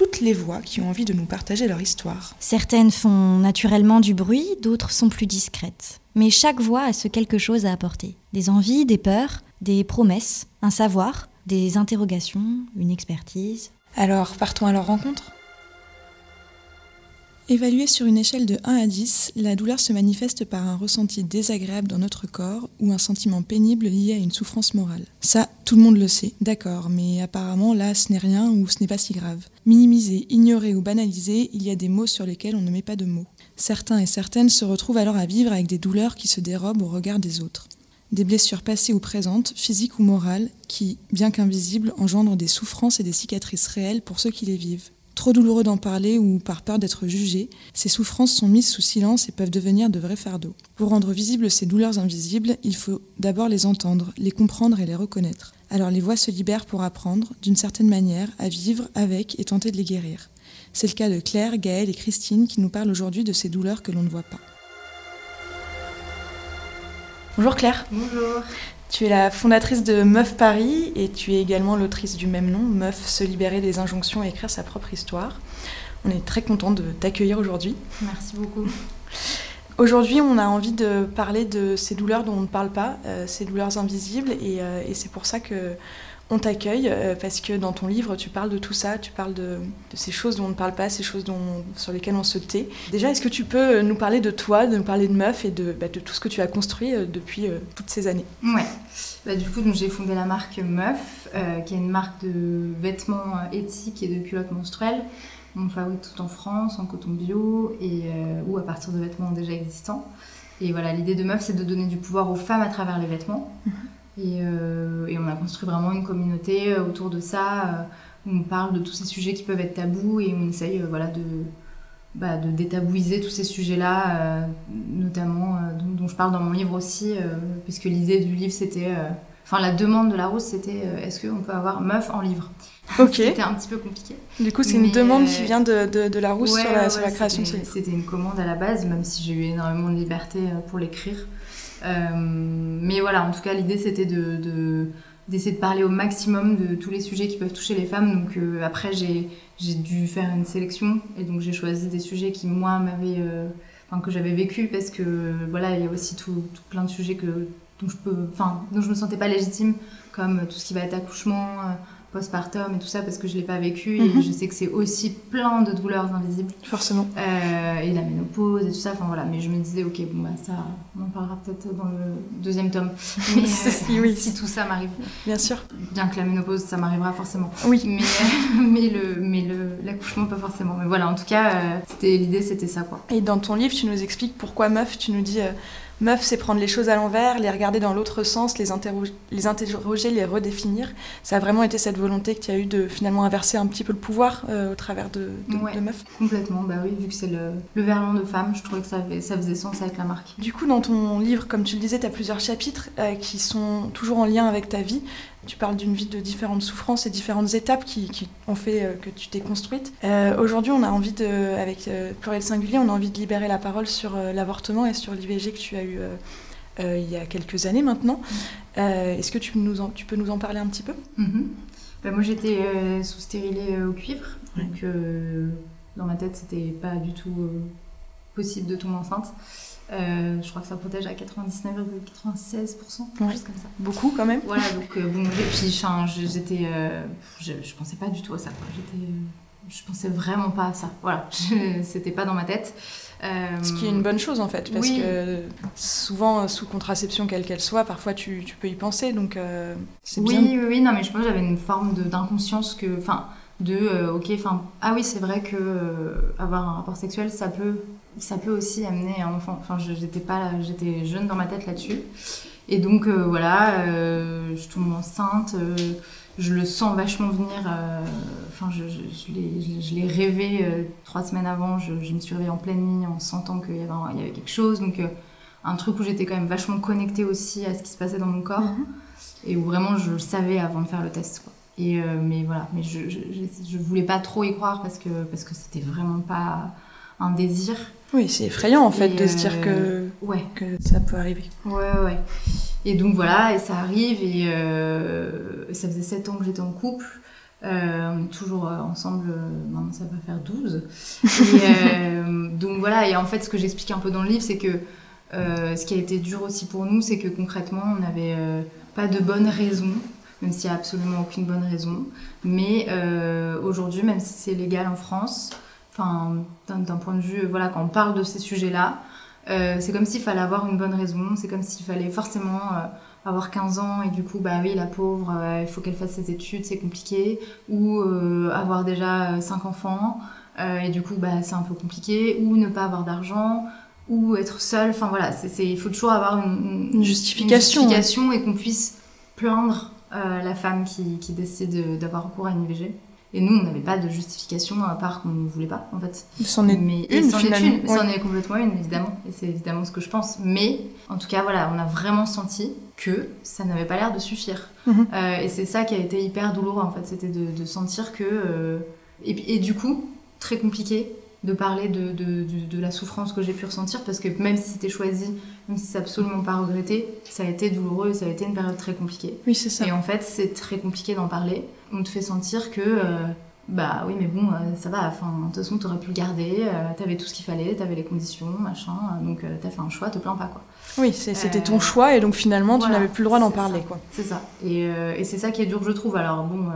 toutes les voix qui ont envie de nous partager leur histoire. Certaines font naturellement du bruit, d'autres sont plus discrètes. Mais chaque voix a ce quelque chose à apporter. Des envies, des peurs, des promesses, un savoir, des interrogations, une expertise. Alors, partons à leur rencontre Évaluée sur une échelle de 1 à 10, la douleur se manifeste par un ressenti désagréable dans notre corps ou un sentiment pénible lié à une souffrance morale. Ça, tout le monde le sait, d'accord, mais apparemment là, ce n'est rien ou ce n'est pas si grave. Minimisé, ignoré ou banalisé, il y a des mots sur lesquels on ne met pas de mots. Certains et certaines se retrouvent alors à vivre avec des douleurs qui se dérobent au regard des autres. Des blessures passées ou présentes, physiques ou morales, qui, bien qu'invisibles, engendrent des souffrances et des cicatrices réelles pour ceux qui les vivent. Trop douloureux d'en parler ou par peur d'être jugé, ces souffrances sont mises sous silence et peuvent devenir de vrais fardeaux. Pour rendre visibles ces douleurs invisibles, il faut d'abord les entendre, les comprendre et les reconnaître. Alors les voix se libèrent pour apprendre, d'une certaine manière, à vivre avec et tenter de les guérir. C'est le cas de Claire, Gaëlle et Christine qui nous parlent aujourd'hui de ces douleurs que l'on ne voit pas. Bonjour Claire. Bonjour. Tu es la fondatrice de Meuf Paris et tu es également l'autrice du même nom, Meuf se libérer des injonctions et écrire sa propre histoire. On est très content de t'accueillir aujourd'hui. Merci beaucoup. Aujourd'hui, on a envie de parler de ces douleurs dont on ne parle pas, euh, ces douleurs invisibles, et, euh, et c'est pour ça que on t'accueille euh, parce que dans ton livre, tu parles de tout ça, tu parles de, ces choses dont on ne parle pas, ces choses dont, sur lesquelles on se tait. Déjà, est-ce que tu peux nous parler de toi, de nous parler de Meuf et de, bah, de tout ce que tu as construit euh, depuis euh, toutes ces années? Ouais. Bah, du coup, j'ai fondé la marque Meuf, qui est une marque de vêtements éthiques et de culottes menstruelles. On fabrique tout en France, en coton bio et, ou à partir de vêtements déjà existants. Et voilà, l'idée de Meuf, c'est de donner du pouvoir aux femmes à travers les vêtements. Euh, et, on a construit vraiment une communauté euh, autour de ça, euh, où on parle de tous ces sujets qui peuvent être tabous et on essaye voilà, de, bah, de détabouiser tous ces sujets-là, notamment dont, je parle dans mon livre aussi, puisque l'idée du livre c'était. Enfin, la demande de la rose c'était est-ce qu'on peut avoir meuf en livre? Ok. C'était un petit peu compliqué. Du coup, c'est une demande qui vient de, de, la rousse sur, la, sur, la, création de ce livre. C'était une commande à la base, même si j'ai eu énormément de liberté pour l'écrire. Euh, mais voilà, en tout cas, l'idée c'était de, d'essayer de parler au maximum de tous les sujets qui peuvent toucher les femmes. Donc euh, après, j'ai, j'ai dû faire une sélection et donc j'ai choisi des sujets qui, moi, m'avaient, euh, enfin, que j'avais vécu parce que voilà, il y a aussi tout, plein de sujets que, dont, je peux, dont je me sentais pas légitime, comme tout ce qui va être accouchement postpartum et tout ça parce que je l'ai pas vécu et mhm. je sais que c'est aussi plein de douleurs invisibles. Forcément. Euh, et la ménopause et tout ça. Enfin voilà, mais je me disais ok bon bah ça on en parlera peut-être dans le deuxième tome. Mais euh, oui. si tout ça m'arrive. Bien sûr. Bien que la ménopause ça m'arrivera forcément. Oui. Mais mais le mais le l'accouchement pas forcément. Mais voilà en tout cas euh, c'était l'idée c'était ça quoi. Et dans ton livre tu nous expliques pourquoi meuf tu nous dis Meuf, c'est prendre les choses à l'envers, les regarder dans l'autre sens, les, les, interroger, les redéfinir. Ça a vraiment été cette volonté que tu as eu de finalement inverser un petit peu le pouvoir euh, au travers de, de, Meuf Complètement, bah oui, vu que c'est le, le verlan de femme, je trouvais que ça, ça, faisait sens avec la marque. Du coup, dans ton livre, comme tu le disais, tu as plusieurs chapitres euh, qui sont toujours en lien avec ta vie. Tu parles d'une vie de différentes souffrances et différentes étapes qui, ont fait euh, que tu t'es construite. Euh, aujourd'hui, on a envie de, avec euh, Pluriel Singulier, on a envie de libérer la parole sur l'avortement et sur l'IVG que tu as eu il y a quelques années maintenant. Est-ce que tu, nous en, tu peux nous en parler un petit peu? Mm-hmm. ben, Moi, j'étais sous stérilée au cuivre. Donc, dans ma tête, c'était pas du tout possible de tomber enceinte. Euh, je crois que ça protège à 99,96%, quelque chose comme ça. Beaucoup quand même. Voilà, donc euh, bon, et puis j'étais, euh, je, je, pensais pas du tout à ça. Quoi. J'étais, je pensais vraiment pas à ça. Voilà, c'était pas dans ma tête. Ce qui est une bonne chose en fait, parce que souvent sous contraception quelle qu'elle soit, parfois tu, tu, peux y penser, donc c'est oui, bien. Oui, oui, non, mais je pense que j'avais une forme d'inconscience que, enfin, de, ok, enfin, ah oui, c'est vrai que avoir un rapport sexuel, ça peut ça peut aussi amener un enfant. Enfin, j'étais pas, j'étais jeune dans ma tête là-dessus. Et donc euh, voilà, euh, je tombe enceinte, euh, je le sens vachement venir. euh, Enfin, je, je, je l'ai- je- je l'ai rêvé euh, trois semaines avant. Je, je me suis réveillée en pleine nuit en sentant qu'il y avait, il y avait quelque chose. Donc, euh, un truc où j'étais quand même vachement connectée aussi à ce qui se passait dans mon corps Mhm. et où vraiment je le savais avant de faire le test. Quoi. Et euh, mais voilà, mais je, je, voulais pas trop y croire parce que parce que c'était vraiment pas un désir. Oui, c'est effrayant en fait Et, de se dire que, euh, Ouais. que ça peut arriver. Ouais, ouais. Et donc voilà, et ça arrive, et euh, ça faisait 7 ans que j'étais en couple. On est toujours ensemble, maintenant ça va faire 12. Et, euh, donc voilà, et en fait, ce que j'explique un peu dans le livre, c'est que ce qui a été dur aussi pour nous, c'est que concrètement, on n'avait pas de bonne raison, même s'il n'y a absolument aucune bonne raison. Mais euh, aujourd'hui, même si c'est légal en France, enfin, d'un point de vue, voilà, quand on parle de ces sujets-là, euh, c'est comme s'il fallait avoir une bonne raison, c'est comme s'il fallait forcément euh, avoir 15 ans et du coup, bah oui, la pauvre, il faut qu'elle fasse ses études, c'est compliqué, ou avoir déjà 5 enfants, et du coup, bah, c'est un peu compliqué, ou ne pas avoir d'argent, ou être seule, enfin voilà, il faut toujours avoir une, Une justification, une justification et qu'on puisse plaindre euh, la femme qui, qui décide d'avoir recours à une IVG. Et nous, on n'avait pas de justification à part qu'on ne voulait pas, en fait. C'en est Mais une, c'en est une, ouais. est complètement une, évidemment. Et c'est évidemment ce que je pense. Mais en tout cas, voilà, on a vraiment senti que ça n'avait pas l'air de suffire. Mhm. Euh, et c'est ça qui a été hyper douloureux, en fait. C'était de, de sentir que. euh, et du coup, très compliqué de parler de, de, de- de la souffrance que j'ai pu ressentir parce que même si c'était choisi, même si c'est absolument pas regretté, ça a été douloureux et ça a été une période très compliquée. Oui, c'est ça. Et en fait, c'est très compliqué d'en parler. On te fait sentir que, euh, bah oui, mais bon, euh, ça va, enfin, de toute façon, t'aurais pu le garder, euh, t'avais tout ce qu'il fallait, t'avais les conditions, machin, donc t'as fait un choix, te plains pas, quoi. Oui, c'est- c'était ton choix et donc finalement tu voilà, n'avais plus le droit d'en parler. ça. Quoi. C'est ça. Et, et c'est ça qui est dur, je trouve. Alors bon,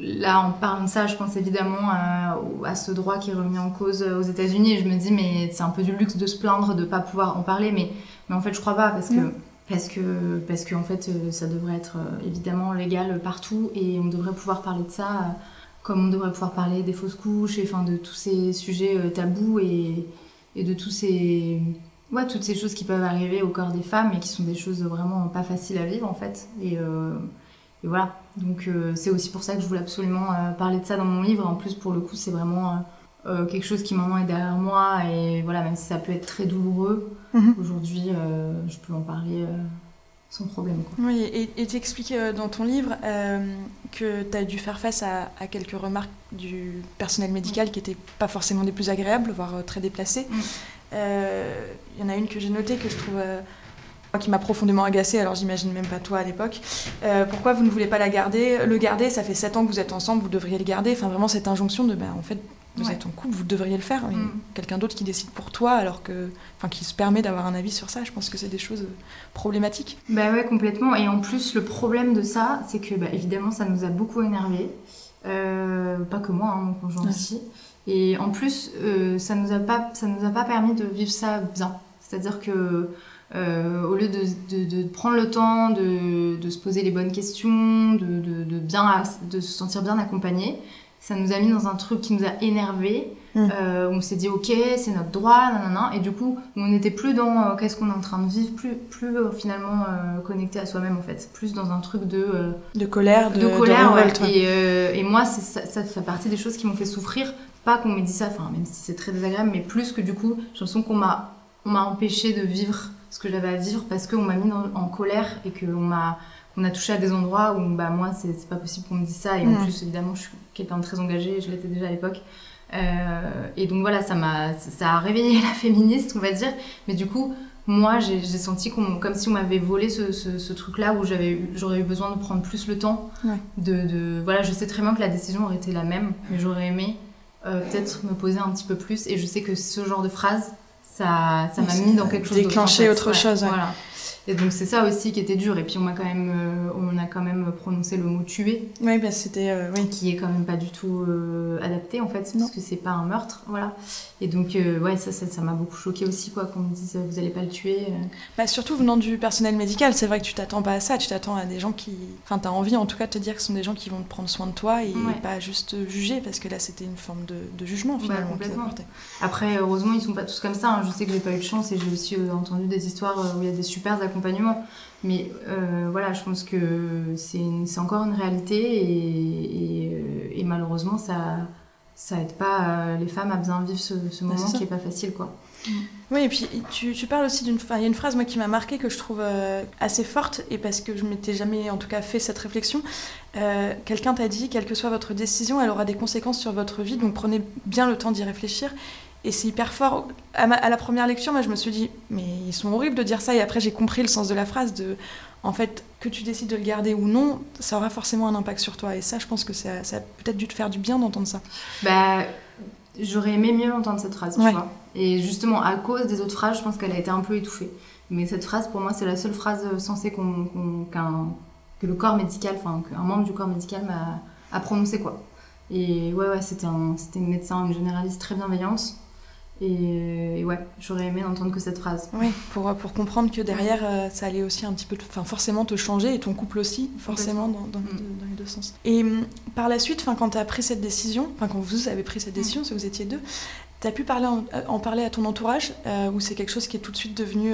là, en parlant de ça, je pense évidemment à, au- à ce droit qui est remis en cause euh, aux États-Unis. Et je me dis, mais c'est un peu du luxe de se plaindre de pas pouvoir en parler. Mais, mais en fait, je crois pas parce que. Mm. Parce que, parce que en fait, euh, ça devrait être euh, évidemment légal partout et on devrait pouvoir parler de ça euh, comme on devrait pouvoir parler des fausses couches et enfin de tous ces sujets euh, tabous et, et de tous ces ouais, toutes ces choses qui peuvent arriver au corps des femmes et qui sont des choses vraiment pas faciles à vivre en fait. Et, euh, et voilà. Donc euh, c'est aussi pour ça que je voulais absolument euh, parler de ça dans mon livre. En plus, pour le coup, c'est vraiment euh, quelque chose qui maintenant est derrière moi. Et voilà, même si ça peut être très douloureux, Mhm. aujourd'hui, je peux en parler sans problème. Quoi. Oui, et t'expliques euh, dans ton livre euh, que tu as dû faire face à, à quelques remarques du personnel médical qui n'étaient pas forcément des plus agréables, voire euh, très déplacées. Mm. Il y en a une que j'ai notée que je trouve. Qui m'a profondément agacée, alors j'imagine même pas toi à l'époque. Euh, pourquoi vous ne voulez pas la garder Le garder, ça fait 7 ans que vous êtes ensemble, vous devriez le garder. Enfin, vraiment, cette injonction de, ben, en fait, vous Ouais. êtes en couple, vous devriez le faire. Mm. Quelqu'un d'autre qui décide pour toi, alors que. Enfin, qui se permet d'avoir un avis sur ça, je pense que c'est des choses euh, problématiques. Bah ouais, complètement. Et en plus, le problème de ça, c'est que bah, évidemment, ça nous a beaucoup énervé. Euh, pas que moi, hein, mon conjoint Ouais. aussi. Et en plus, euh, ça nous a pas, ça nous a pas permis de vivre ça bien. C'est-à-dire que euh, au lieu de, de- de prendre le temps de, de se poser les bonnes questions, de, bien, de se sentir bien accompagné, ça nous a mis dans un truc qui nous a énervé. Mm. Euh, on s'est dit ok, c'est notre droit, nanana. Et du coup, on n'était plus dans euh, qu'est-ce qu'on est en train de vivre, plus, plus finalement connecté à soi-même en fait, plus dans un truc de De colère, de, colère. ouais. Et, et moi, ça, ça fait partie des choses qui m'ont fait souffrir. Pas qu'on m'ait dit ça, enfin même si c'est très désagréable, mais plus que du coup, j'ai l'impression qu'on m'a, on m'a empêché de vivre ce que j'avais à vivre parce qu'on m'a mis en colère et qu'on m'a, qu'on a touché à des endroits où bah moi c'est, pas possible qu'on me dise ça. Et en Mhm. plus, évidemment, je suis quelqu'un de très engagé, je l'étais déjà à l'époque. Euh, et donc voilà, ça m'a, ça a réveillé la féministe, on va dire. Mais du coup, moi, j'ai senti qu'on, comme si on m'avait volé ce, ce, ce truc-là où j'avais, j'aurais eu besoin de prendre plus le temps. Ouais. De, de- voilà, je sais très bien que la décision aurait été la même, mais j'aurais aimé euh, peut-être me poser un petit peu plus. Et je sais que ce genre de phrase, ça, ça m'a Ça mis dans quelque chose déclenché autre chose, ouais. Voilà. Et donc c'est ça aussi qui était dur. Et puis on m'a quand même, euh, on a quand même prononcé le mot tuer Oui, bah, c'était. euh, oui. qui est quand même pas du tout euh, adapté en fait Non. parce que c'est pas un meurtre voilà et donc ouais ça ça ça m'a beaucoup choqué aussi quoi qu'on me dise vous allez pas le tuer. Bah, surtout venant du personnel médical, c'est vrai que tu t'attends pas à ça, tu t'attends à des gens qui. Enfin, t'as envie en tout cas de te dire que ce sont des gens qui vont te prendre soin de toi et Ouais. pas juste juger, parce que là c'était une forme de, de jugement Bah, finalement. apportaient. après heureusement ils sont pas tous comme ça hein. je sais que j'ai pas eu de chance et j'ai aussi entendu des histoires où il y a des super accompagnants d'accompagnement. Mais euh, voilà, je pense que c'est encore une réalité et, et, et, malheureusement, ça ça aide pas les femmes à bien vivre ce, ce moment qui est pas facile, quoi. Oui, et puis tu, tu parles aussi d'une. Il y a une phrase moi qui m'a marquée que je trouve euh, assez forte et parce que je m'étais jamais en tout cas fait cette réflexion. Euh, quelqu'un t'a dit quelle que soit votre décision, elle aura des conséquences sur votre vie, donc prenez bien le temps d'y réfléchir. Et c'est hyper fort. À, à, la première lecture, moi je me suis dit mais ils sont horribles de dire ça et après j'ai compris le sens de la phrase de en fait que tu décides de le garder ou non, ça aura forcément un impact sur toi et ça je pense que ça, ça a peut-être dû te faire du bien d'entendre ça. Bah J'aurais aimé mieux entendre cette phrase, tu vois. Et justement, à cause des autres phrases, je pense qu'elle a été un peu étouffée. Mais cette phrase, pour moi, c'est la seule phrase censée qu'on, qu'un, que le corps médical, enfin, qu'un membre du corps médical m'a a prononcé, quoi. Et ouais, ouais, c'était, un, c'était une médecin, une généraliste très bienveillante. Et, ouais, j'aurais aimé n'entendre que cette phrase. Oui, pour, pour comprendre que derrière, euh, ça allait aussi un petit peu, enfin forcément te changer et ton couple aussi, forcément, dans, dans, les deux sens. Et hum, par la suite, quand tu as pris cette décision, enfin quand vous avez pris cette décision, si vous étiez deux, tu as pu parler euh, en, parler à ton entourage euh, ou c'est quelque chose qui est tout de suite devenu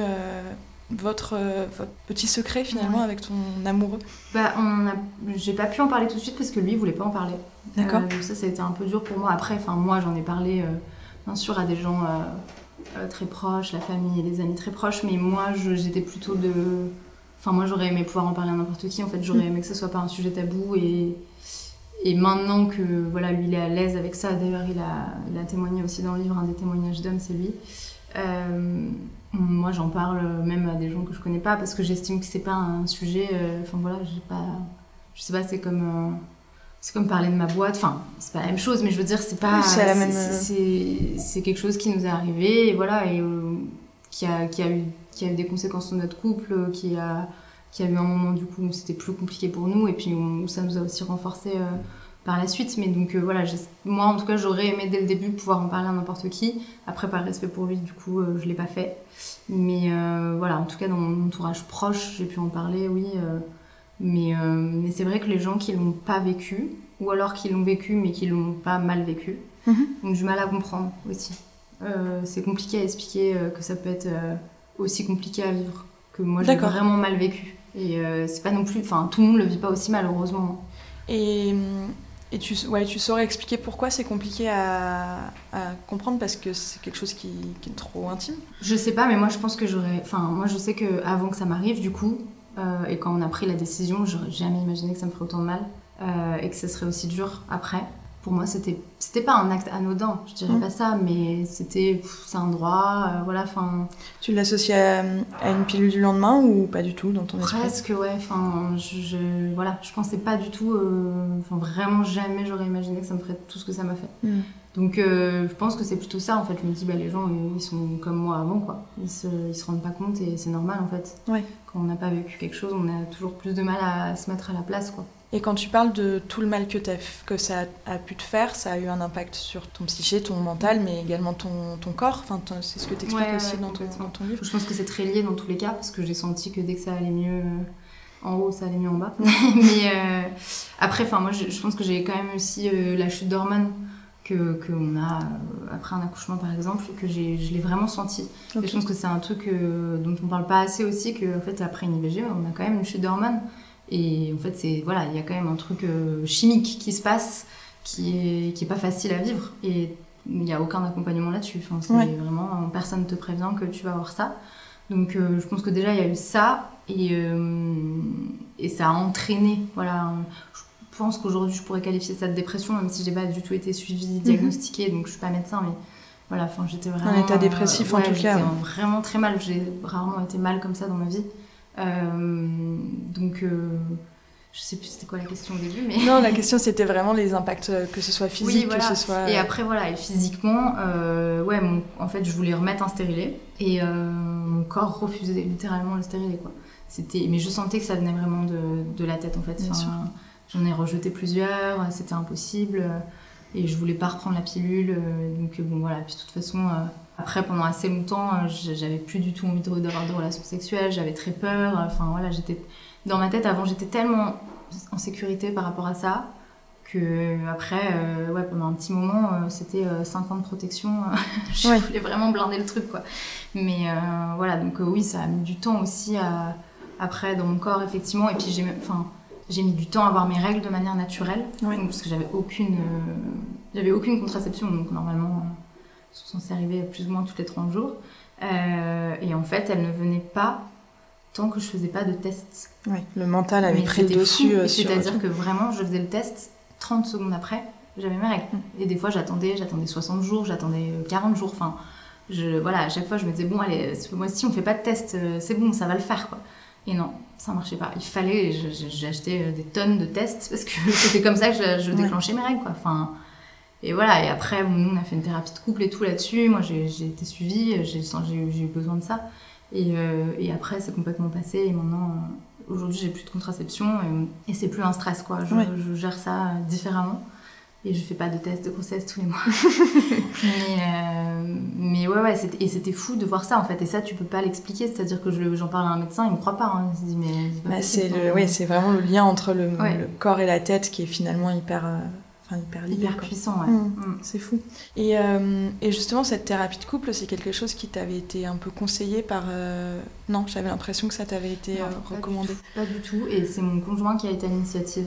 votre, votre, petit secret finalement avec ton amoureux? Bah, on a... J'ai pas pu en parler tout de suite parce que lui, il voulait pas en parler. D'accord. ça, ça a été un peu dur pour moi. Après, enfin moi, j'en ai parlé bien sûr à des gens euh, euh, très proches, la famille et les amis très proches, mais moi j'étais plutôt de. Enfin, moi j'aurais aimé pouvoir en parler à n'importe qui, en fait, j'aurais mm. aimé que ce soit pas un sujet tabou et. Et maintenant que voilà, lui il est à l'aise avec ça, d'ailleurs il a, il a témoigné aussi dans le livre, un des témoignages d'hommes c'est lui. Euh, moi j'en parle même à des gens que je connais pas parce que j'estime que c'est pas un sujet. Enfin voilà, j'ai pas. Je sais pas, c'est comme c'est comme parler de ma boîte. Enfin, c'est pas la même chose, mais je veux dire, c'est pas. c'est la même. C'est quelque chose qui nous est arrivé, et voilà, et euh, qui, a, qui, a eu, qui a eu des conséquences sur notre couple, qui a, qui a eu un moment du coup où c'était plus compliqué pour nous, et puis où ça nous a aussi renforcé euh, par la suite. Mais donc euh, voilà, moi en tout cas, j'aurais aimé dès le début pouvoir en parler à n'importe qui. Après, par respect pour lui, du coup, je l'ai pas fait. Mais voilà, en tout cas, dans mon entourage proche, j'ai pu en parler, oui. Mais, euh, mais c'est vrai que les gens qui l'ont pas vécu, ou alors qui l'ont vécu mais qui l'ont pas mal vécu, mhm. ont du mal à comprendre aussi. Euh, c'est compliqué à expliquer euh, que ça peut être aussi compliqué à vivre que moi j'ai vraiment mal vécu. Et c'est pas non plus, enfin tout le monde le vit pas aussi mal heureusement. Et, et tu, ouais, tu saurais expliquer pourquoi c'est compliqué à, à, comprendre parce que c'est quelque chose qui, qui, est trop intime? Je sais pas, mais moi je pense que j'aurais. Enfin, moi je sais que avant que ça m'arrive, du coup, euh, et quand on a pris la décision, j'aurais jamais imaginé que ça me ferait autant de mal euh, et que ce serait aussi dur après. Pour moi, c'était c'était pas un acte anodin, je dirais mm. pas ça, mais c'était c'est un droit, euh, voilà. Enfin. Tu l'associes à, à, une pilule du lendemain ou pas du tout dans ton esprit? Presque, ouais. Enfin, je, voilà, je pensais pas du tout. Enfin, vraiment jamais j'aurais imaginé que ça me ferait tout ce que ça m'a fait. Mm. Donc euh, je pense que c'est plutôt ça en fait. Je me dis bah les gens ils sont comme moi avant quoi. Ils se, ils se rendent pas compte et c'est normal en fait. Ouais. Quand on n'a pas vécu quelque chose, on a toujours plus de mal à se mettre à la place quoi. Et quand tu parles de tout le mal que, que ça a pu te faire, ça a eu un impact sur ton psyché, ton mental, mais également ton, ton corps. Enfin, c'est ce que tu expliques aussi dans, ton, dans, ton, livre. Je pense que c'est très lié dans tous les cas parce que j'ai senti que dès que ça allait mieux euh, en haut, ça allait mieux en bas. mais euh, après, enfin moi je, je, pense que j'ai quand même aussi euh, la chute d'hormones que qu'on a euh, après un accouchement par exemple que j'ai je l'ai vraiment senti et je pense que c'est un truc euh, dont on parle pas assez aussi que en fait après une IVG on a quand même une chute d'hormones et en fait c'est voilà il y a quand même un truc euh, chimique qui se passe qui est qui est pas facile à vivre et il n'y a aucun accompagnement là-dessus enfin c'est vraiment personne te prévient que tu vas avoir ça donc je pense que déjà il y a eu ça et et ça a entraîné voilà je pense qu'aujourd'hui je pourrais qualifier ça de dépression, même si j'ai pas du tout été suivie, mhm. diagnostiquée, donc je suis pas médecin, mais voilà, enfin j'étais vraiment. En état dépressif en tout cas. vraiment très mal, j'ai rarement été mal comme ça dans ma vie. Euh, donc euh, je sais plus c'était quoi la question au début, mais. Non, la question c'était vraiment les impacts, euh, que ce soit physique, que ce soit. Et après voilà, et physiquement, ouais, en fait je voulais remettre un stérilet et mon corps refusait littéralement le stérilet quoi. C'était, mais je sentais que ça venait vraiment de, de la tête en fait. Enfin, J'en ai rejeté plusieurs, c'était impossible. Et je voulais pas reprendre la pilule. Donc bon voilà, puis de toute façon, après pendant assez longtemps, j'avais plus du tout envie d'avoir de relations sexuelles, j'avais très peur. Enfin voilà, j'étais dans ma tête avant, j'étais tellement en sécurité par rapport à ça que après, ouais, pendant un petit moment, c'était 5 ans de protection. je voulais vraiment blinder le truc, quoi. Mais voilà, donc oui, ça a mis du temps aussi à, après dans mon corps, effectivement. Et puis j'ai enfin, j'ai mis du temps à avoir mes règles de manière naturelle, parce que j'avais aucune, j'avais aucune contraception, donc normalement, sont arriver plus ou moins tous les 30 jours. et en fait, elle ne venait pas tant que je faisais pas de test. Oui, le mental avait pris le dessus. Euh, c'est-à-dire que vraiment, je faisais le test 30 secondes après, j'avais mes règles. Mm. Et des fois, j'attendais, j'attendais 60 jours, j'attendais 40 euh, jours. Enfin, je, voilà, à chaque fois, je me disais, bon, allez, ce mois-ci, on fait pas de test, euh, c'est bon, ça va le faire, quoi. Et non, ça marchait pas. Il fallait, j'ai acheté des tonnes de tests parce que c'était comme ça que je, déclenchais mes règles, quoi. Enfin, et voilà, et après, on a fait une thérapie de couple et tout là-dessus. Moi, j'ai été suivie, j'ai eu besoin de ça. Euh, et, après, c'est complètement passé. Et maintenant, euh, aujourd'hui, j'ai plus de contraception et, c'est plus un stress, quoi. Je, gère ça différemment. Et je fais pas de tests de grossesse tous les mois. mais, euh, mais ouais, ouais, et c'était fou de voir ça en fait. Et ça, tu peux pas l'expliquer. C'est-à-dire que j'en parle à un médecin, il me croit pas. Hein. Il se dit, mais. c'est bah, c'est vraiment le lien entre le, le, corps et la tête qui est finalement hyper Enfin, hyper Hyper puissant, ouais. Mm. Mm. C'est fou. Et, euh, et, justement, cette thérapie de couple, c'est quelque chose qui t'avait été un peu conseillé par. Euh, non, j'avais l'impression que ça t'avait été euh, recommandé. pas du tout. Et c'est mon conjoint qui a été à l'initiative.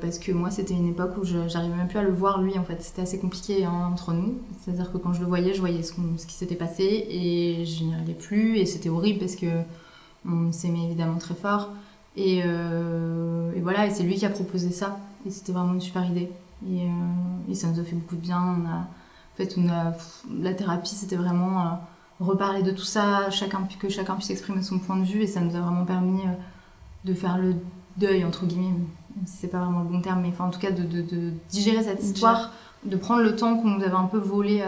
parce que moi, c'était une époque où j'arrivais même plus à le voir lui, en fait. C'était assez compliqué hein, entre nous. C'est-à-dire que quand je le voyais, je voyais ce, ce qui s'était passé et je n'y arrivais plus. Et c'était horrible parce que on s'aimait évidemment très fort. Et, et voilà, et c'est lui qui a proposé ça. Et c'était vraiment une super idée. Et, euh, et, ça nous a fait beaucoup de bien. On a, en fait, on a, la thérapie, c'était vraiment euh, reparler de tout ça, chacun, que chacun puisse exprimer son point de vue. Et ça nous a vraiment permis euh, de faire le deuil, entre guillemets. C'est pas vraiment le bon terme, mais enfin, en tout cas, de, de, de digérer cette histoire, de prendre le temps qu'on nous avait un peu volé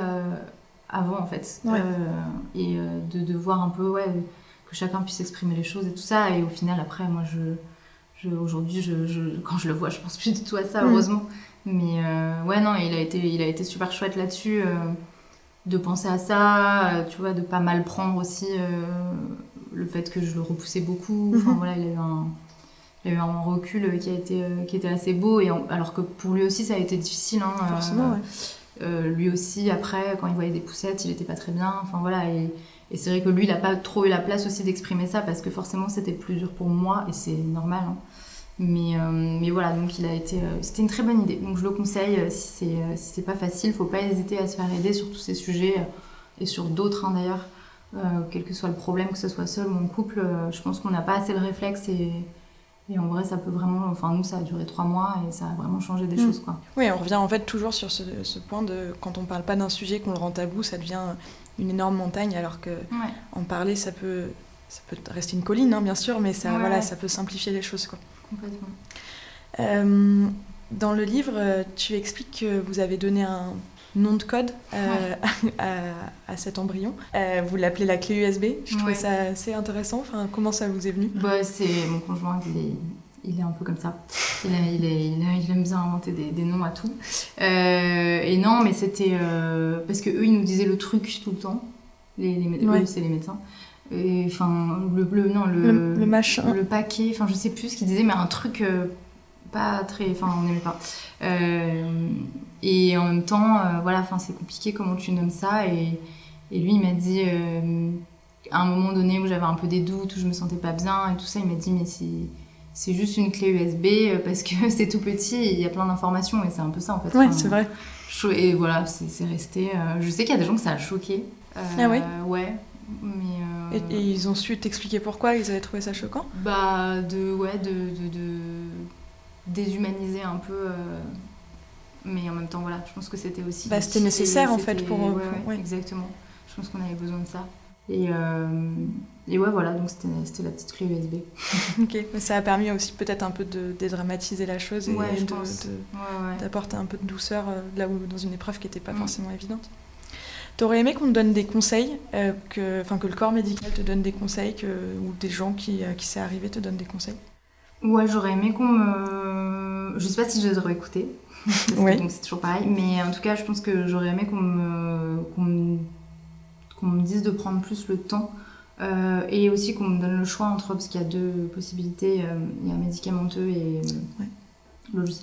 avant, en fait. et de, de, voir un peu, ouais, que chacun puisse exprimer les choses et tout ça. Et au final, après, moi, je Aujourd'hui, je, quand je le vois, je pense plus du tout à ça, mm. heureusement. Mais euh, ouais, non, il a été, il a été super chouette là-dessus, euh, de penser à ça, euh, tu vois, de pas mal prendre aussi le fait que je le repoussais beaucoup. Enfin mm-hmm. voilà, il a eu un, il a eu un recul qui, a été, qui était assez beau, et alors que pour lui aussi, ça a été difficile. Hein, Forcément, ouais. lui aussi, après, quand il voyait des poussettes, il était pas très bien. Enfin voilà, et, et c'est vrai que lui, il n'a pas trop eu la place aussi d'exprimer ça parce que forcément, c'était plus dur pour moi et c'est normal. Hein. Mais, euh, mais voilà, donc il a été, euh, c'était une très bonne idée. Donc je le conseille euh, si c'est si c'est pas facile, faut pas hésiter à se faire aider sur tous ces sujets et sur d'autres hein, d'ailleurs, quel que soit le problème, que ce soit seul ou en couple. je pense qu'on n'a pas assez le réflexe et, et en vrai, ça peut vraiment. Enfin, nous, ça a duré trois mois et ça a vraiment changé des mm. choses. Quoi. Oui, on revient en fait toujours sur ce, ce point de quand on parle pas d'un sujet, qu'on le rend tabou, ça devient une énorme montagne, alors que en parler, ça peut, ça peut rester une colline, hein, bien sûr, mais ça, voilà, ça peut simplifier les choses. Quoi. Complètement. Euh, dans le livre, tu expliques que vous avez donné un nom de code euh, à, cet embryon. Euh, vous l'appelez la clé USB. Je trouvais ça assez intéressant. Enfin, comment ça vous est venu? Bah, C'est mon conjoint, il est, il est un peu comme ça. Il, il, est, il, aime bien inventer des, des noms à tout. et non, mais c'était parce que eux, ils nous disaient le truc tout le temps. Les, les, c'est les médecins enfin le non le, le, machin. le paquet enfin je sais plus ce qu'il disait mais un truc euh, pas très enfin on n'aimait pas. Euh, et en même temps euh, voilà enfin c'est compliqué comment tu nommes ça. Et, et lui il m'a dit à un moment donné où j'avais un peu des doutes où je me sentais pas bien et tout ça il m'a dit mais c'est c'est juste une clé USB parce que c'est tout petit et il y a plein d'informations et c'est un peu ça en fait. Ouais c'est vrai. et voilà c'est resté je sais qu'il y a des gens que ça a choqué. Ah ouais ouais mais et, ils ont su t'expliquer pourquoi ils avaient trouvé ça choquant Bah, de, ouais, de, de, de déshumaniser un peu. Euh, mais en même temps, voilà, je pense que c'était aussi. Bah, c'était nécessaire en fait pour. Ouais, Exactement. Je pense qu'on avait besoin de ça. Et, euh, et ouais, voilà, donc c'était la petite clé USB. ok, mais ça a permis aussi peut-être un peu de dédramatiser la chose et d'apporter un peu de douceur euh, là où dans une épreuve qui n'était pas mm. forcément évidente. T'aurais aimé qu'on te donne des conseils, euh, que, que le corps médical te donne des conseils, que, ou des gens qui, euh, qui c'est arrivé te donnent des conseils? Ouais, j'aurais aimé qu'on me. Je sais pas si je les aurais écoutés, c'est toujours pareil, mais en tout cas, je pense que j'aurais aimé qu'on me... qu'on me... dise de prendre plus le temps. Euh, et aussi qu'on me donne le choix entre, parce qu'il y a deux possibilités, il y a médicamenteux et,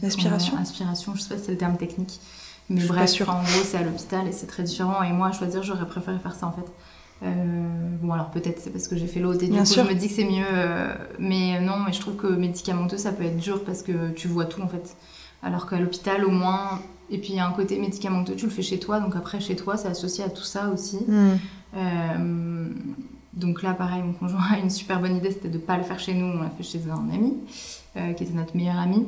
L'aspiration Aspiration, je sais pas si c'est le terme technique. Mais bref, en gros, c'est à l'hôpital et c'est très différent. Et moi, à choisir, j'aurais préféré faire ça en fait. Euh, bon, alors peut-être c'est parce que j'ai fait l'autre et du coup je me dis que c'est mieux. Euh, mais non, mais je trouve que médicamenteux ça peut être dur parce que tu vois tout en fait. Alors qu'à l'hôpital, au moins, et puis il y a un côté médicamenteux, tu le fais chez toi, donc après chez toi, c'est associé à tout ça aussi. Hmm. Euh, donc là, pareil, mon conjoint a une super bonne idée, c'était de ne pas le faire chez nous, on l'a fait chez un ami, qui était notre meilleur ami.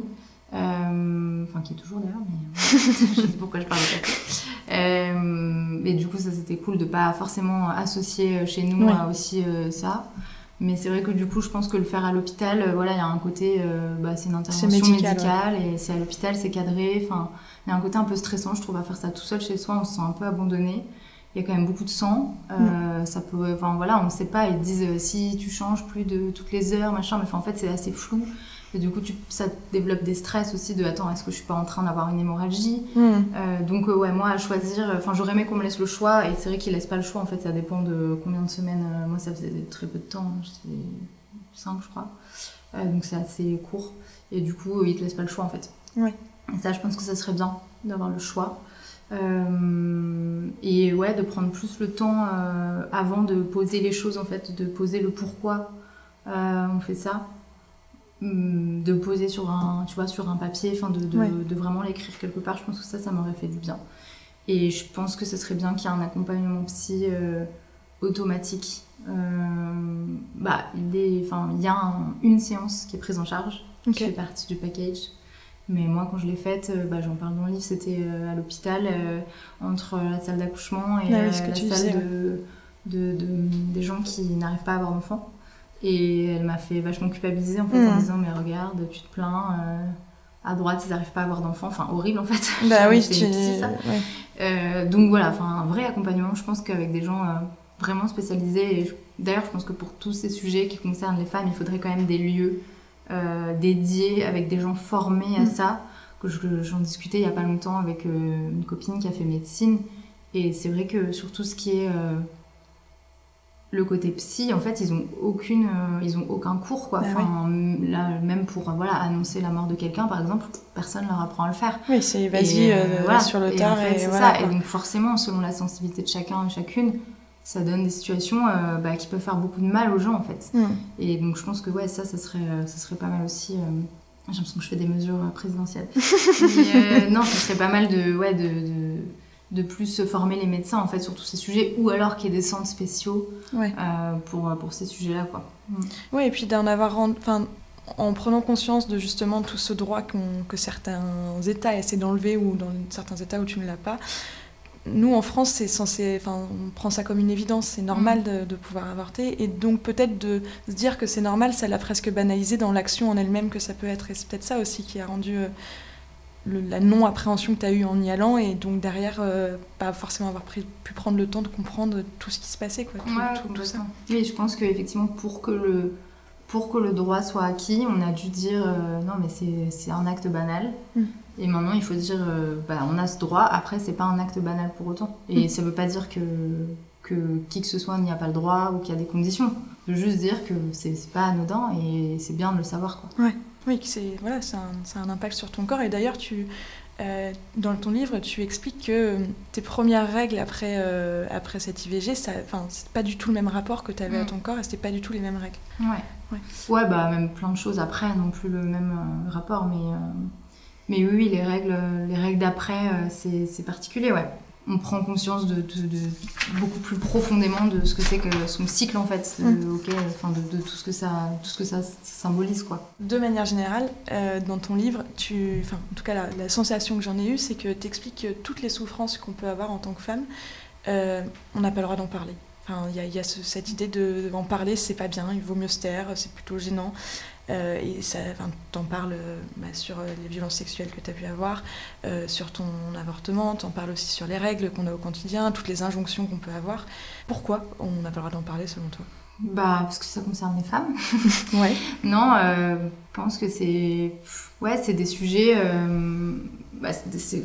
Euh, enfin, qui est toujours d'ailleurs, mais je sais pourquoi je parle de ça. Euh, et du coup, ça c'était cool de pas forcément associer chez nous à aussi euh, ça. Mais c'est vrai que du coup, je pense que le faire à l'hôpital, voilà, il y a un côté, bah, c'est une intervention médicale et c'est à l'hôpital, c'est cadré. Enfin, il y a un côté un peu stressant, je trouve, à faire ça tout seul chez soi, on se sent un peu abandonné. Il y a quand même beaucoup de sang. Mm. Ça peut, enfin voilà, on ne sait pas. Ils disent si tu changes plus de toutes les heures, machin. Mais en fait, c'est assez flou. Et du coup, tu, ça développe des stress aussi de attends, est-ce que je suis pas en train d'avoir une hémorragie hmm. euh, Donc, euh, ouais, moi, à choisir, enfin, j'aurais aimé qu'on me laisse le choix. Et c'est vrai qu'ils laissent pas le choix, en fait, ça dépend de combien de semaines. Euh, moi, ça faisait très peu de temps, j'étais 5, je crois. donc, c'est assez court. Et du coup, ils te laissent pas le choix, en fait. Ouais. Et ça, je pense que ça serait bien d'avoir le choix. et ouais, de prendre plus le temps avant de poser les choses, en fait, de poser le pourquoi on fait ça. Hum, de poser sur un, tu vois, sur un papier, enfin de, de, vraiment l'écrire quelque part, je pense que ça, ça m'aurait fait du bien. Et je pense que ce serait bien qu'il y ait un accompagnement psy euh, automatique. Euh, bah, il, est, il y a une séance qui est prise en charge, qui fait partie du package. Mais moi, quand je l'ai faite, euh, bah, j'en parle dans le livre, c'était à l'hôpital, entre la salle d'accouchement et ah la salle de, de, des gens qui n'arrivent pas à avoir d'enfants. Et elle m'a fait vachement culpabiliser en fait en hmm. disant mais regarde tu te plains euh, à droite ils n'arrivent pas à avoir d'enfants. Enfin horrible en fait. Bah oui c'est ça. euh, donc voilà enfin un vrai accompagnement je pense qu'avec des gens euh, vraiment spécialisés et d'ailleurs je pense que pour tous ces sujets qui concernent les femmes il faudrait quand même des lieux dédiés avec des gens formés à hmm. ça que j'en discutais il y a pas longtemps avec une copine qui a fait médecine. Et c'est vrai que sur tout ce qui est le côté psy, en fait, ils ont aucune, euh, ils ont aucun cours, quoi. Bah enfin, là, même pour euh, voilà annoncer la mort de quelqu'un, par exemple, personne leur apprend à le faire. Oui, c'est vas-y euh, voilà. sur le tard et, voilà. Et donc forcément, selon la sensibilité de chacun et chacune, ça donne des situations bah, qui peuvent faire beaucoup de mal aux gens, en fait. Mm. Et donc je pense que ouais, ça, ça serait, ça serait pas mal aussi. J'ai l'impression que je fais des mesures présidentielles. non, ce serait pas mal de, ouais, de de plus former les médecins en fait sur tous ces sujets ou alors qu'il y ait des centres spéciaux euh, pour, pour ces sujets-là quoi. Mm. Oui et puis d'en avoir enfin en prenant conscience de justement tout ce droit que certains États essaient d'enlever ou dans certains États où tu ne l'as pas. Nous, en France, c'est censé, enfin, on prend ça comme une évidence, c'est normal mm. de, pouvoir avorter, et donc peut-être de se dire que c'est normal, ça l'a presque banalisé dans l'action en elle-même que ça peut être, et c'est peut-être ça aussi qui a rendu euh, la non-appréhension que tu as eue en y allant et donc derrière euh, pas forcément avoir pu prendre le temps de comprendre tout ce qui se passait quoi tout, ça. oui je pense qu'effectivement pour que le pour que le droit soit acquis on a dû dire euh, non mais c'est un acte banal. Mm. et maintenant il faut dire euh, bah, on a ce droit. Après c'est pas un acte banal pour autant. Et mm. ça veut pas dire que que qui que ce soit n'y a pas le droit ou qu'il y a des conditions. Ça veut juste dire que c'est pas anodin et c'est bien de le savoir quoi. Ouais oui, c'est voilà, ça un, un, impact sur ton corps. Et d'ailleurs, tu, euh, dans ton livre, tu expliques que euh, tes premières règles après, euh, après cette IVG, ça, c'est pas du tout le même rapport que tu avais à mm. ton corps et c'était pas du tout les mêmes règles. Ouais. ouais. Ouais, bah même plein de choses après, non plus le même rapport, mais, mais oui, les règles, les règles d'après, c'est particulier, ouais on prend conscience de, beaucoup plus profondément de ce que c'est que son cycle en fait, de, mm. enfin de, tout ce que ça, tout ce que ça symbolise quoi. De manière générale, euh, dans ton livre, tu, enfin en tout cas la, sensation que j'en ai eue, c'est que tu expliques que toutes les souffrances qu'on peut avoir en tant que femme, euh, on n'a pas le droit d'en parler. Il y a, cette idée de en parler, c'est pas bien, il vaut mieux se taire, c'est plutôt gênant. Euh, et ça, t'en parles euh, bah, sur euh, les violences sexuelles que tu as pu avoir, sur ton avortement, t'en parles aussi sur les règles qu'on a au quotidien, toutes les injonctions qu'on peut avoir. Pourquoi on n'a pas le droit d'en parler selon toi? Bah, parce que ça concerne les femmes. ouais. non, je pense que c'est. Ouais, c'est des sujets. Bah,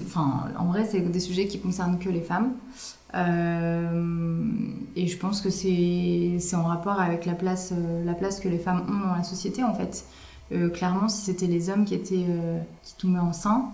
enfin, en vrai, c'est des sujets qui concernent que les femmes. Euh, et je pense que c'est en rapport avec la place, euh, la place que les femmes ont dans la société, en fait. clairement, si c'était les hommes qui étaient qui tombaient enceintes,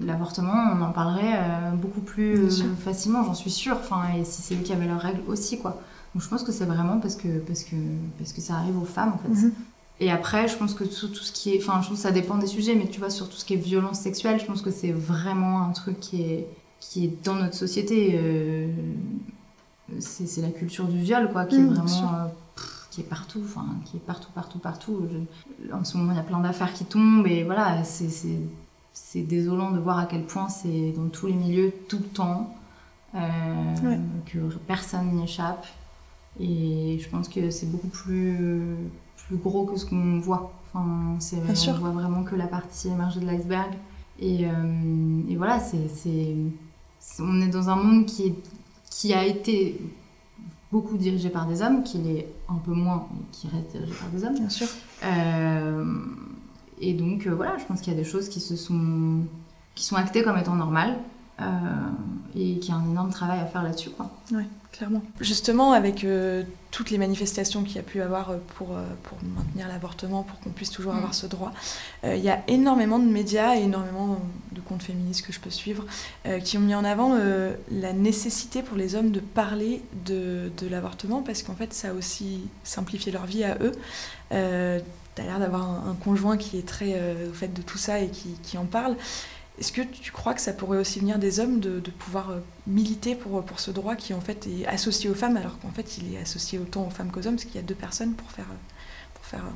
l'avortement, on en parlerait beaucoup plus facilement, j'en suis sûre. Enfin, et si c'est eux qui avaient leurs règles aussi, quoi. Donc je pense que c'est vraiment parce que, parce, que, parce que ça arrive aux femmes, en fait. Mhm. Et après, je pense que tout, tout ce qui est. Enfin, je pense que ça dépend des sujets, mais tu vois, sur tout ce qui est violence sexuelle, je pense que c'est vraiment un truc qui est, qui est dans notre société. Euh, c'est la culture du viol, quoi, qui est mmh, vraiment. Euh, qui est partout, enfin, qui est partout, partout, partout. en ce moment, il y a plein d'affaires qui tombent, et voilà, c'est désolant de voir à quel point c'est dans tous les milieux, tout le temps, euh, que personne n'y échappe. Et je pense que c'est beaucoup plus plus gros que ce qu'on voit. Enfin, c'est, on voit vraiment que la partie émergée de l'iceberg. Et, euh, et voilà, c'est, on est dans un monde qui, est, qui a été beaucoup dirigé par des hommes, qui l'est un peu moins, mais qui reste dirigé par des hommes. Bien sûr. Euh, et donc, euh, voilà, je pense qu'il y a des choses qui se sont, qui sont actées comme étant normales. Et qu'il y a un énorme travail à faire là-dessus. Quoi. Ouais clairement. Justement, avec euh, toutes les manifestations qu'il y a pu avoir euh, pour, euh, pour maintenir l'avortement, pour qu'on puisse toujours avoir mm. ce droit, il y a énormément de médias et énormément de comptes féministes que je peux suivre qui ont mis en avant la nécessité pour les hommes de parler de, de l'avortement parce qu'en fait, ça a aussi simplifié leur vie à eux. tu as l'air d'avoir un, conjoint qui est très au fait de tout ça et qui, qui en parle. Est-ce que tu crois que ça pourrait aussi venir des hommes de, pouvoir euh, militer pour, pour ce droit qui en fait est associé aux femmes alors qu'en fait il est associé autant aux femmes qu'aux hommes parce qu'il y a deux personnes pour faire,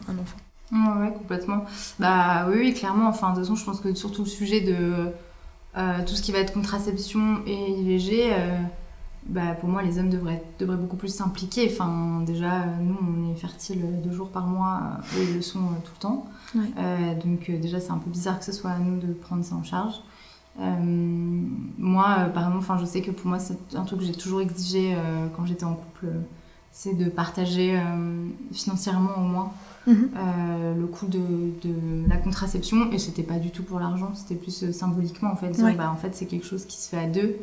un enfant? Oui, complètement. Bah oui, clairement. Enfin, de toute façon, je pense que surtout le sujet de euh, tout ce qui va être contraception et IVG, euh, bah, pour moi, les hommes devraient, devraient beaucoup plus s'impliquer. Enfin, déjà, nous, on est fertile deux jours par mois et ils le sont tout le temps. Euh, donc euh, déjà, c'est un peu bizarre que ce soit à nous de prendre ça en charge. Euh, moi, par exemple, enfin, je sais que pour moi, c'est un truc que j'ai toujours exigé quand j'étais en couple, c'est de partager financièrement au moins mhm. le coût de, de, la contraception. Et c'était pas du tout pour l'argent, c'était plus symboliquement en fait. bah, en fait, c'est quelque chose qui se fait à deux.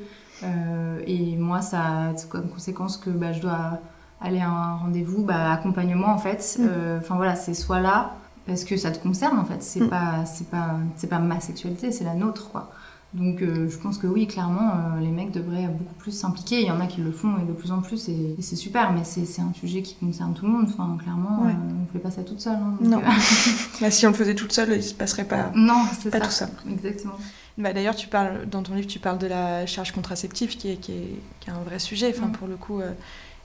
Et moi, ça a comme conséquence que bah, je dois aller à un rendez-vous, bah, accompagnement en fait. Mhm. Enfin voilà, c'est soit là, parce que ça te concerne en fait. C'est mm. pas c'est pas c'est pas ma sexualité, c'est la nôtre quoi. Donc euh, je pense que oui, clairement, euh, les mecs devraient beaucoup plus s'impliquer. Il y en a qui le font et de plus en plus, et, c'est super, mais c'est un sujet qui concerne tout le monde. Enfin, clairement, euh, on ne fait pas ça toute seule. Hein, non. bah, si on le faisait toute seule, il ne se passerait pas, non, pas ça. tout ça. Exactement. Bah, D'ailleurs, tu parles dans ton livre, tu parles de la charge contraceptive, qui est, qui est, qui est un vrai sujet. Enfin, mm. pour le coup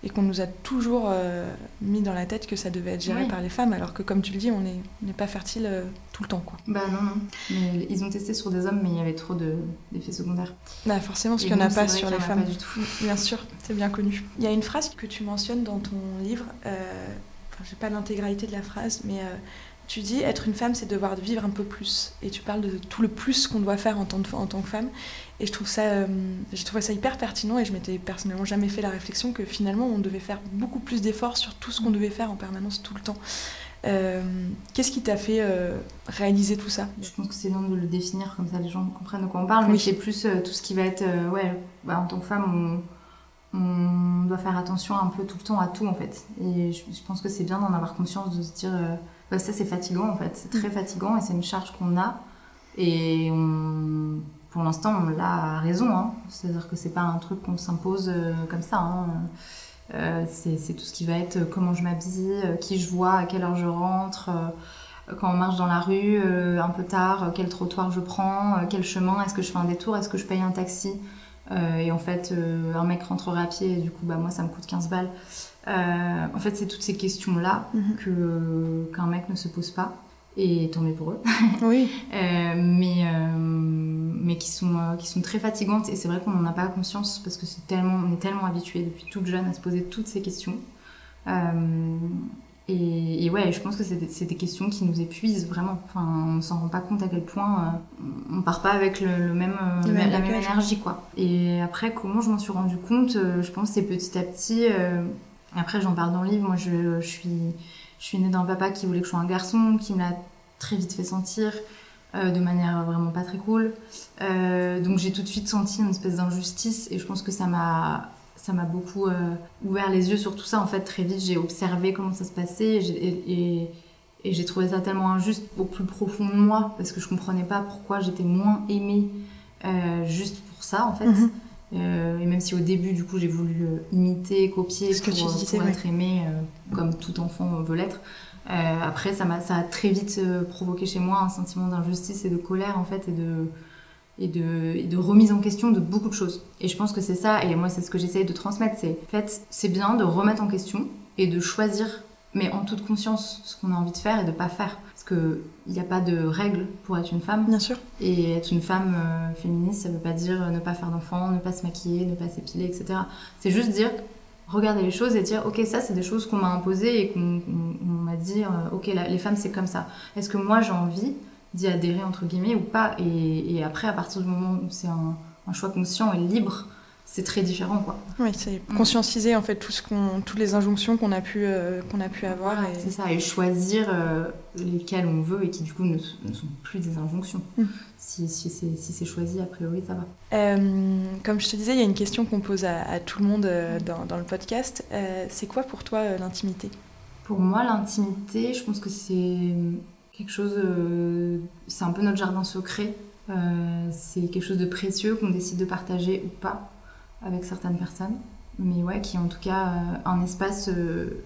et qu'on nous a toujours euh, mis dans la tête que ça devait être géré par les femmes, alors que comme tu le dis, on n'est pas fertile euh, tout le temps. Quoi. Bah non, non. Mais ils ont testé sur des hommes, mais il y avait trop d'effets secondaires. Bah forcément, parce qu'il n'y en a pas sur les femmes. du tout. Bien sûr, c'est bien connu. Il y a une phrase que tu mentionnes dans ton livre, euh, enfin, j'ai pas l'intégralité de la phrase, mais tu dis être une femme, c'est devoir vivre un peu plus. Et tu parles de tout le plus qu'on doit faire en tant, en tant que femme. Et je trouve ça, euh, j'ai trouvé ça hyper pertinent et je m'étais personnellement jamais fait la réflexion que finalement on devait faire beaucoup plus d'efforts sur tout ce qu'on devait faire en permanence tout le temps. Euh, qu'est-ce qui t'a fait euh, réaliser tout ça? Je pense que c'est bien de le définir comme ça les gens comprennent de quoi on parle, mais c'est plus tout ce qui va être, ouais, bah, en tant que femme, on, on, doit faire attention un peu tout le temps à tout en fait. Et je, je pense que c'est bien d'en avoir conscience, de se dire, ça c'est fatigant en fait, c'est très mm. fatigant et c'est une charge qu'on a. Et on pour l'instant, on l'a raison. Hein. C'est-à-dire que c'est pas un truc qu'on s'impose euh, comme ça. Hein. Euh, c'est tout ce qui va être euh, comment je m'habille, qui je vois, à quelle heure je rentre, quand on marche dans la rue, un peu tard, quel trottoir je prends, quel chemin, est-ce que je fais un détour, est-ce que je paye un taxi et en fait, un mec rentrerait à pied et du coup, bah, moi, ça me coûte 15 balles. En fait, c'est toutes ces questions-là mm-hmm. que qu'un mec ne se pose pas et tant mieux pour eux. Oui. mais mais qui sont, euh, qui sont très fatigantes. Et c'est vrai qu'on n'en a pas conscience parce que c'est tellement, on est tellement habitué depuis toute jeune à se poser toutes ces questions. Euh, et, ouais, je pense que c'est des, des, questions qui nous épuisent vraiment. Enfin, on ne s'en rend pas compte à quel point euh, on part pas avec le, même, la même énergie. quoi. Et après, comment je m'en suis rendu compte Je pense que c'est petit à petit. Après, j'en parle dans le livre. Moi, je, suis, je suis née d'un papa qui voulait que je sois un garçon, qui me l'a très vite fait sentir. Euh, de manière vraiment pas très cool. Euh, donc j'ai tout de suite senti une espèce d'injustice et je pense que ça m'a beaucoup euh, ouvert les yeux sur tout ça. En fait, très vite, j'ai observé comment ça se passait et, j'ai trouvé ça tellement injuste au plus profond de moi, parce que je comprenais pas pourquoi j'étais moins aimée juste pour ça, en fait. Mhm. Euh, et même si au début, du coup, j'ai voulu imiter, copier Ce que pour, tu euh, pour être aimée euh, comme tout enfant veut l'être. Euh, après, ça, m'a, ça a très vite provoqué chez moi un sentiment d'injustice et de colère, en fait, et de, et, de, et de remise en question de beaucoup de choses. Et je pense que c'est ça, et moi, c'est ce que j'essaye de transmettre, c'est, en fait, c'est bien de remettre en question et de choisir, mais en toute conscience, ce qu'on a envie de faire et de pas faire. Parce qu'il n'y a pas de règle pour être une femme. Bien sûr. Et être une femme euh, féministe, ça veut pas dire euh, ne pas faire d'enfants, ne pas se maquiller, ne pas s'épiler, etc. C'est juste dire, regarder les choses et dire, ok, ça c'est des choses qu'on m'a imposées et qu'on qu'on- on m'a dit, euh, ok, la- les femmes c'est comme ça. Est-ce que moi j'ai envie d'y adhérer entre guillemets ou pas? Et, et après, à partir du moment où c'est un, un choix conscient et libre, c'est très différent quoi. Oui, c'est conscientiser en fait tout ce qu'on, toutes les injonctions qu'on a pu, euh, qu'on a pu avoir. et- C'est ça, et choisir euh, lesquelles on veut et qui du coup ne, ne sont plus des injonctions. Mm. Si, si c'est si c'est choisi, a priori ça va. Euh, comme je te disais, il y a une question qu'on pose à, à tout le monde dans, dans le podcast. C'est quoi pour toi l'intimité? Pour moi, l'intimité, je pense que c'est quelque chose. c'est un peu notre jardin secret. C'est quelque chose de précieux qu'on décide de partager ou pas avec certaines personnes. Mais ouais, qui en tout cas euh, un espace euh,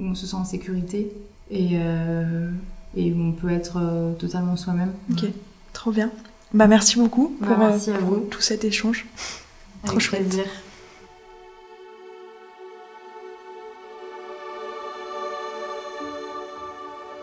où on se sent en sécurité et, euh, et où on peut être totalement soi-même. Ok, trop bien. Bah merci beaucoup Bah, pour, merci à pour vous. tout cet échange. Avec Trop chouette. plaisir.